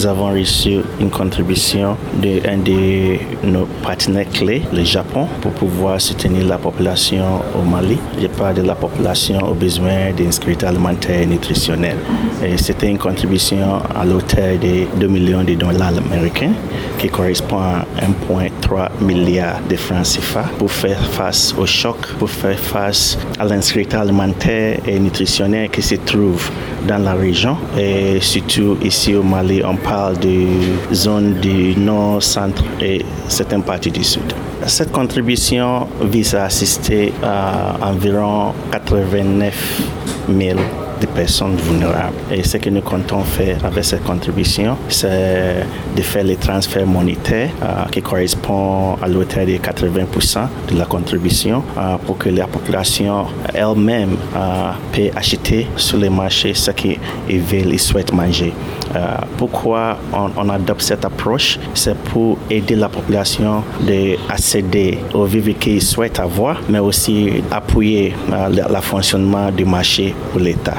Nous avons reçu une contribution d'un de, nos partenaires clés, le Japon, pour pouvoir soutenir la population au Mali. Je parle de la population aux besoins d'insécurité alimentaire et nutritionnelle. C'était une contribution à l'auteur de 2 millions de dollars américains, qui correspond à 1,3 milliard de francs CFA, pour faire face au choc, pour faire face à l'insécurité alimentaire et nutritionnelle qui se trouve dans la région. Et surtout ici au Mali, on parle de zone du nord, centre et certaines parties du sud. Cette contribution vise à assister à environ 89 000 des personnes vulnérables. Et ce que nous comptons faire avec cette contribution, c'est de faire les transferts monétaires euh, qui correspondent à l'auteur de 80% de la contribution euh, pour que la population elle-même euh, peut acheter sur les marchés ce qu'ils veulent et souhaitent manger. pourquoi on, adopte cette approche? C'est pour aider la population à accéder aux vivres qu'ils souhaitent avoir, mais aussi appuyer le fonctionnement du marché pour l'État.